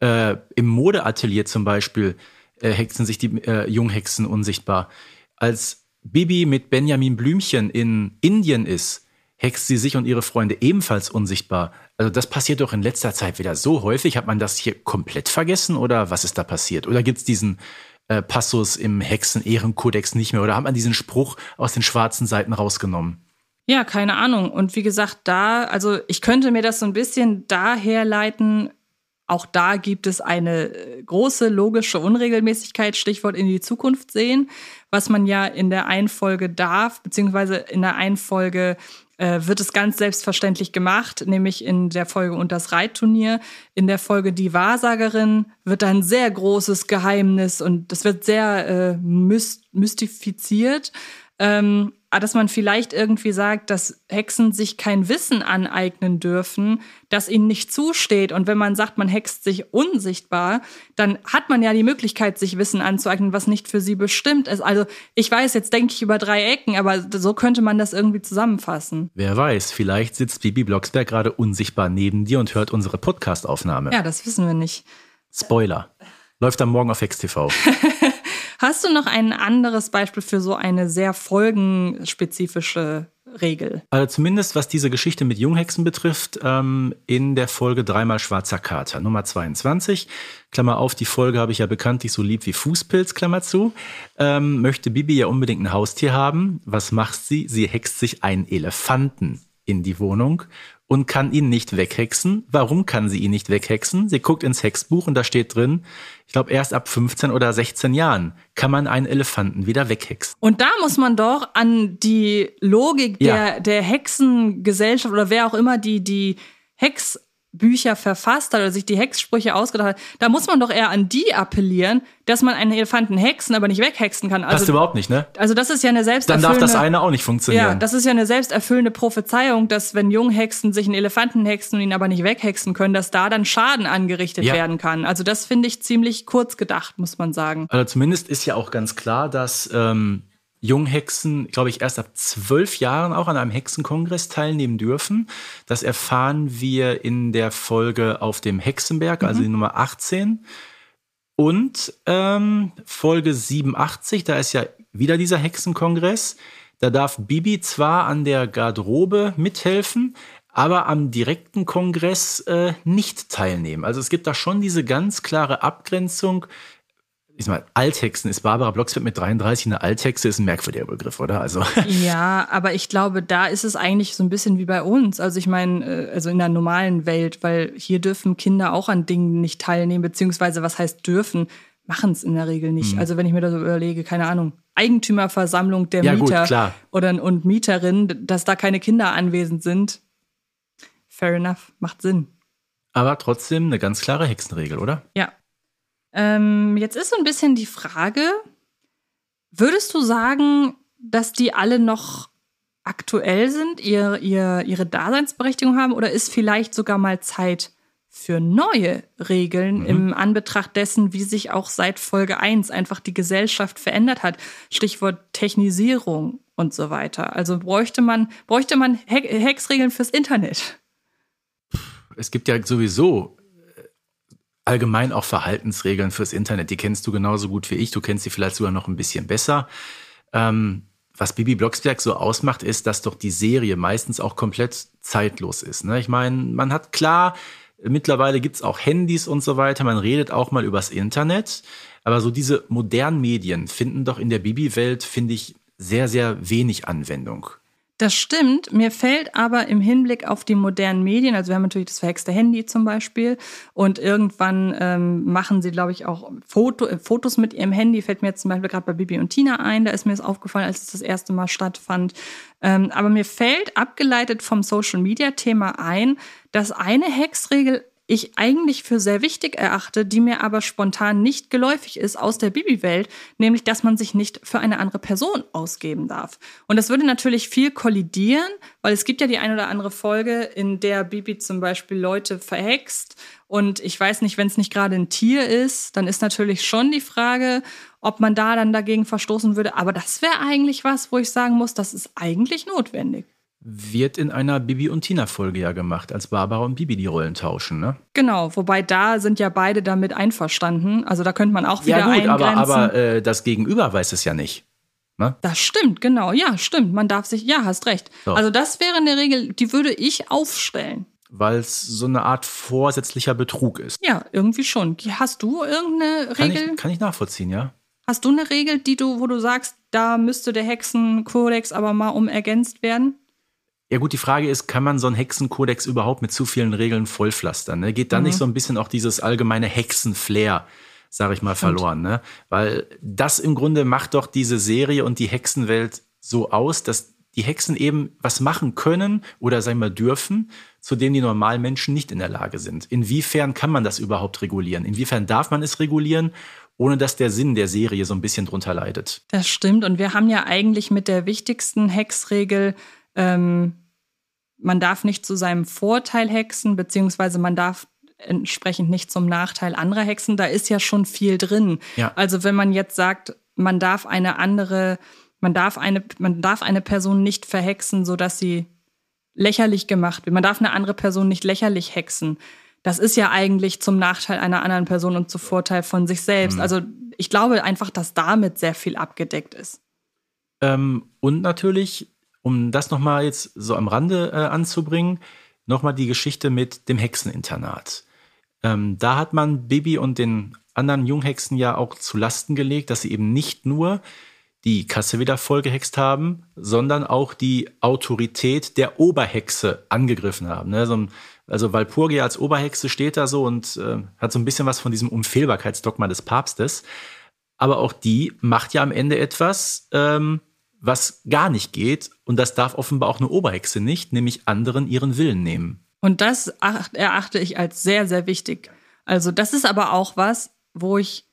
Äh, Im Modeatelier zum Beispiel äh, hexen sich die äh, Junghexen unsichtbar. Als Bibi mit Benjamin Blümchen in Indien ist, hext sie sich und ihre Freunde ebenfalls unsichtbar. Also das passiert doch in letzter Zeit wieder so häufig. Hat man das hier komplett vergessen oder was ist da passiert? Oder gibt's diesen äh, Passus im Hexen-Ehrenkodex nicht mehr? Oder hat man diesen Spruch aus den schwarzen Seiten rausgenommen? Ja, keine Ahnung. Und wie gesagt, da, also ich könnte mir das so ein bisschen daher leiten, auch da gibt es eine äh, große logische Unregelmäßigkeit, Stichwort in die Zukunft sehen, was man ja in der einen Folge darf, beziehungsweise in der einen Folge äh, wird es ganz selbstverständlich gemacht, nämlich in der Folge und das Reitturnier. In der Folge Die Wahrsagerin wird ein sehr großes Geheimnis und das wird sehr äh, myst mystifiziert. Ähm, dass man vielleicht irgendwie sagt, dass Hexen sich kein Wissen aneignen dürfen, das ihnen nicht zusteht. Und wenn man sagt, man hext sich unsichtbar, dann hat man ja die Möglichkeit, sich Wissen anzueignen, was nicht für sie bestimmt ist. Also ich weiß, jetzt denke ich über drei Ecken, aber so könnte man das irgendwie zusammenfassen. Wer weiß, vielleicht sitzt Bibi Blocksberg gerade unsichtbar neben dir und hört unsere Podcast-Aufnahme. Ja, das wissen wir nicht. Spoiler. Läuft am Morgen auf Hex TV. Hast du noch ein anderes Beispiel für so eine sehr folgenspezifische Regel? Also zumindest was diese Geschichte mit Junghexen betrifft, ähm, in der Folge dreimal Schwarzer Kater, Nummer 22. Klammer auf, die Folge habe ich ja bekanntlich so lieb wie Fußpilz, Klammer zu. Ähm, möchte Bibi ja unbedingt ein Haustier haben. Was macht sie? Sie hext sich einen Elefanten in die Wohnung und kann ihn nicht weghexen. Warum kann sie ihn nicht weghexen? Sie guckt ins Hexbuch und da steht drin, ich glaube erst ab 15 oder 16 Jahren kann man einen Elefanten wieder weghexen. Und da muss man doch an die Logik Ja. der, der Hexengesellschaft oder wer auch immer die, die Hexbücher verfasst hat oder sich die Hexsprüche ausgedacht hat, da muss man doch eher an die appellieren, dass man einen Elefanten hexen, aber nicht weghexen kann. Passt Also, überhaupt nicht, ne? also das ist ja eine Dann selbsterfüllende... darf das eine auch nicht funktionieren. Ja, das ist ja eine selbsterfüllende Prophezeiung, dass wenn Junghexen sich einen Elefanten hexen und ihn aber nicht weghexen können, dass da dann Schaden angerichtet Ja. werden kann. Also das finde ich ziemlich kurz gedacht, muss man sagen. Also zumindest ist ja auch ganz klar, dass ähm, Junghexen, glaube ich, erst ab zwölf Jahren auch an einem Hexenkongress teilnehmen dürfen. Das erfahren wir in der Folge auf dem Hexenberg, also die Nummer 18. Und ähm, Folge 87, da ist ja wieder dieser Hexenkongress. Da darf Bibi zwar an der Garderobe mithelfen, aber am direkten Kongress äh, nicht teilnehmen. Also es gibt da schon diese ganz klare Abgrenzung. Ich sag mal, Althexen ist Barbara Blocksberg mit 33 eine Althexe, ist ein merkwürdiger Begriff, oder? Also Ja, aber ich glaube, da ist es eigentlich so ein bisschen wie bei uns. Also ich meine, äh, also in der normalen Welt, weil hier dürfen Kinder auch an Dingen nicht teilnehmen, beziehungsweise was heißt dürfen? machen es in der Regel nicht. Mhm. Also wenn ich mir da so überlege, keine Ahnung, Eigentümerversammlung der Ja, gut, Mieter klar. oder und Mieterin, dass da keine Kinder anwesend sind. Fair enough, macht Sinn. Aber trotzdem eine ganz klare Hexenregel, oder? Ja. Ähm, jetzt ist so ein bisschen die Frage, würdest du sagen, dass die alle noch aktuell sind, ihr, ihr, ihre Daseinsberechtigung haben oder ist vielleicht sogar mal Zeit für neue Regeln im Anbetracht dessen, wie sich auch seit Folge 1 einfach die Gesellschaft verändert hat? Stichwort Technisierung und so weiter. Also bräuchte man, bräuchte man He Hexregeln fürs Internet? Es gibt ja sowieso allgemein auch Verhaltensregeln fürs Internet. Die kennst du genauso gut wie ich. Du kennst sie vielleicht sogar noch ein bisschen besser. Ähm, was Bibi Blocksberg so ausmacht, ist, dass doch die Serie meistens auch komplett zeitlos ist. Ne? Ich meine, man hat klar, mittlerweile gibt's auch Handys und so weiter, man redet auch mal übers Internet, aber so diese modernen Medien finden doch in der Bibi-Welt, finde ich, sehr, sehr wenig Anwendung. Das stimmt. Mir fällt aber im Hinblick auf die modernen Medien, also wir haben natürlich das verhexte Handy zum Beispiel und irgendwann ähm, machen sie, glaube ich, auch Foto, äh, Fotos mit ihrem Handy. Fällt mir jetzt zum Beispiel gerade bei Bibi und Tina ein. Da ist mir das aufgefallen, als es das erste Mal stattfand. Ähm, aber mir fällt abgeleitet vom Social-Media-Thema ein, dass eine Hexregel ich eigentlich für sehr wichtig erachte, die mir aber spontan nicht geläufig ist aus der Bibi-Welt, nämlich, dass man sich nicht für eine andere Person ausgeben darf. Und das würde natürlich viel kollidieren, weil es gibt ja die ein oder andere Folge, in der Bibi zum Beispiel Leute verhext. Und ich weiß nicht, wenn es nicht gerade ein Tier ist, dann ist natürlich schon die Frage, ob man da dann dagegen verstoßen würde. Aber das wäre eigentlich was, wo ich sagen muss, das ist eigentlich notwendig. Wird in einer Bibi und Tina Folge ja gemacht, als Barbara und Bibi die Rollen tauschen, ne? Genau, wobei da sind ja beide damit einverstanden. Also da könnte man auch wieder Ja gut, aber, eingrenzen. aber äh, das Gegenüber weiß es ja nicht. Ne? Das stimmt, genau. Ja, stimmt. Man darf sich, ja, hast recht. So. Also das wäre eine Regel, die würde ich aufstellen. Weil es so eine Art vorsätzlicher Betrug ist. Ja, irgendwie schon. Hast du irgendeine Kann Regel? ich, kann ich nachvollziehen, ja? Hast du eine Regel, die du, wo du sagst, da müsste der Hexenkodex aber mal um ergänzt werden? Ja gut, die Frage ist, kann man so einen Hexenkodex überhaupt mit zu vielen Regeln vollpflastern? Ne? Geht dann nicht so ein bisschen auch dieses allgemeine Hexenflair, sag ich mal, verloren? Ne? Weil das im Grunde macht doch diese Serie und die Hexenwelt so aus, dass die Hexen eben was machen können oder sagen wir dürfen, zu dem die normalen Menschen nicht in der Lage sind. Inwiefern kann man das überhaupt regulieren? Inwiefern darf man es regulieren, ohne dass der Sinn der Serie so ein bisschen drunter leidet? Das stimmt. Und wir haben ja eigentlich mit der wichtigsten Hexregel, ähm, man darf nicht zu seinem Vorteil hexen, beziehungsweise man darf entsprechend nicht zum Nachteil anderer hexen. Da ist ja schon viel drin. Ja. Also wenn man jetzt sagt, man darf eine andere, man darf eine, man darf eine Person nicht verhexen, sodass sie lächerlich gemacht wird. Man darf eine andere Person nicht lächerlich hexen. Das ist ja eigentlich zum Nachteil einer anderen Person und zum Vorteil von sich selbst. Also ich glaube einfach, dass damit sehr viel abgedeckt ist. Ähm, und natürlich, um das nochmal jetzt so am Rande äh, anzubringen, nochmal die Geschichte mit dem Hexeninternat. Ähm, da hat man Bibi und den anderen Junghexen ja auch zu Lasten gelegt, dass sie eben nicht nur die Kasse wieder vollgehext haben, sondern auch die Autorität der Oberhexe angegriffen haben. Ne? So, ein- also Walpurgia als Oberhexe steht da so und äh, hat so ein bisschen was von diesem Unfehlbarkeitsdogma des Papstes. Aber auch die macht ja am Ende etwas, ähm, was gar nicht geht. Und das darf offenbar auch eine Oberhexe nicht, nämlich anderen ihren Willen nehmen. Und das ach- erachte ich als sehr, sehr wichtig. Also das ist aber auch was, wo ich,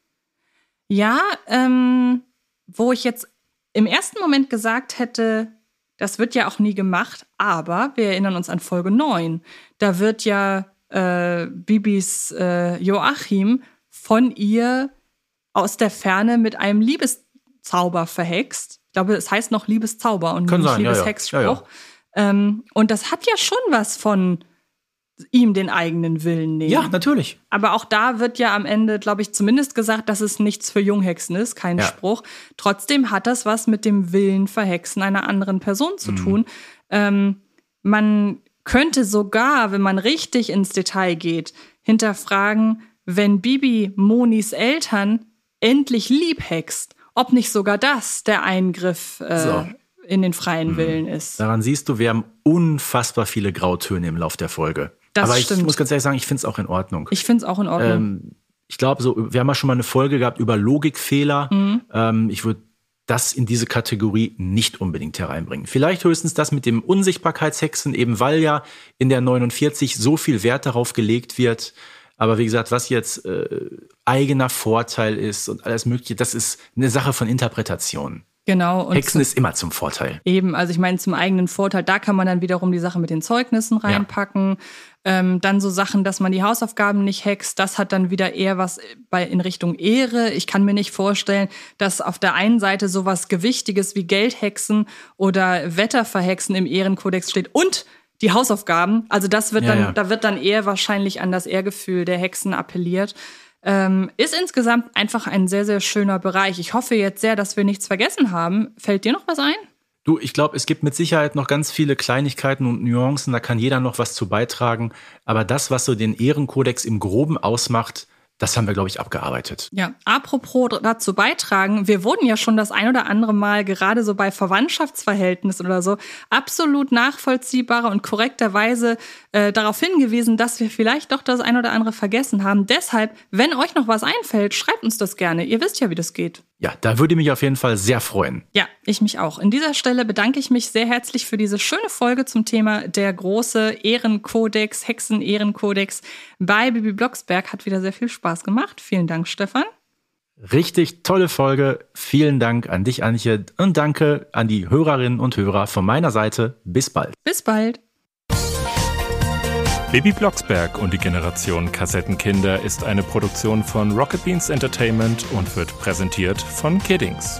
ja, ähm, wo ich jetzt im ersten Moment gesagt hätte, das wird ja auch nie gemacht, aber wir erinnern uns an Folge 9. Da wird ja äh, Bibis äh, Joachim von ihr aus der Ferne mit einem Liebeszauber verhext. Ich glaube, es heißt noch Liebeszauber und Kann nicht sein. Liebeshexspruch. Ja, ja. Ähm, und das hat ja schon was von ihm den eigenen Willen nehmen. Ja, natürlich. Aber auch da wird ja am Ende, glaube ich, zumindest gesagt, dass es nichts für Junghexen ist, kein Ja. Spruch. Trotzdem hat das was mit dem Willen verhexen einer anderen Person Mhm. zu tun. Ähm, man könnte sogar, wenn man richtig ins Detail geht, hinterfragen, wenn Bibi Monis Eltern endlich lieb hext, ob nicht sogar das der Eingriff äh, So. Mhm. in den freien Willen ist. Daran siehst du, wir haben unfassbar viele Grautöne im Lauf der Folge. Das Aber ich stimmt. muss ganz ehrlich sagen, ich finde es auch in Ordnung. Ich finde es auch in Ordnung. Ähm, ich glaube, so, wir haben ja schon mal eine Folge gehabt über Logikfehler. Mhm. Ähm, ich würde das in diese Kategorie nicht unbedingt hereinbringen. Vielleicht höchstens das mit dem Unsichtbarkeitshexen, eben weil ja in der 49 so viel Wert darauf gelegt wird. Aber wie gesagt, was jetzt äh, eigener Vorteil ist und alles Mögliche, das ist eine Sache von Interpretation. Genau. Und Hexen ist immer zum Vorteil. Eben, also ich meine zum eigenen Vorteil, da kann man dann wiederum die Sache mit den Zeugnissen reinpacken. Ähm, dann so Sachen, dass man die Hausaufgaben nicht hext, das hat dann wieder eher was bei in Richtung Ehre. Ich kann mir nicht vorstellen, dass auf der einen Seite sowas Gewichtiges wie Geldhexen oder Wetterverhexen im Ehrenkodex steht und die Hausaufgaben. Also das wird Ja, dann, ja. da wird dann eher wahrscheinlich an das Ehrgefühl der Hexen appelliert. Ähm, ist insgesamt einfach ein sehr, sehr schöner Bereich. Ich hoffe jetzt sehr, dass wir nichts vergessen haben. Fällt dir noch was ein? Du, ich glaube, es gibt mit Sicherheit noch ganz viele Kleinigkeiten und Nuancen, da kann jeder noch was zu beitragen. Aber das, was so den Ehrenkodex im Groben ausmacht, das haben wir, glaube ich, abgearbeitet. Ja, apropos dazu beitragen, wir wurden ja schon das ein oder andere Mal gerade so bei Verwandtschaftsverhältnissen oder so absolut nachvollziehbarer und korrekterweise äh, darauf hingewiesen, dass wir vielleicht doch das ein oder andere vergessen haben. Deshalb, wenn euch noch was einfällt, schreibt uns das gerne. Ihr wisst ja, wie das geht. Ja, da würde ich mich auf jeden Fall sehr freuen. Ja, ich mich auch. In dieser Stelle bedanke ich mich sehr herzlich für diese schöne Folge zum Thema der große Ehrenkodex, Hexen-Ehrenkodex bei Bibi Blocksberg. Hat wieder sehr viel Spaß gemacht. Vielen Dank, Stefan. Richtig tolle Folge. Vielen Dank an dich, Antje. Und danke an die Hörerinnen und Hörer von meiner Seite. Bis bald. Bis bald. Baby Blocksberg und die Generation Kassettenkinder ist eine Produktion von Rocket Beans Entertainment und wird präsentiert von Kiddings.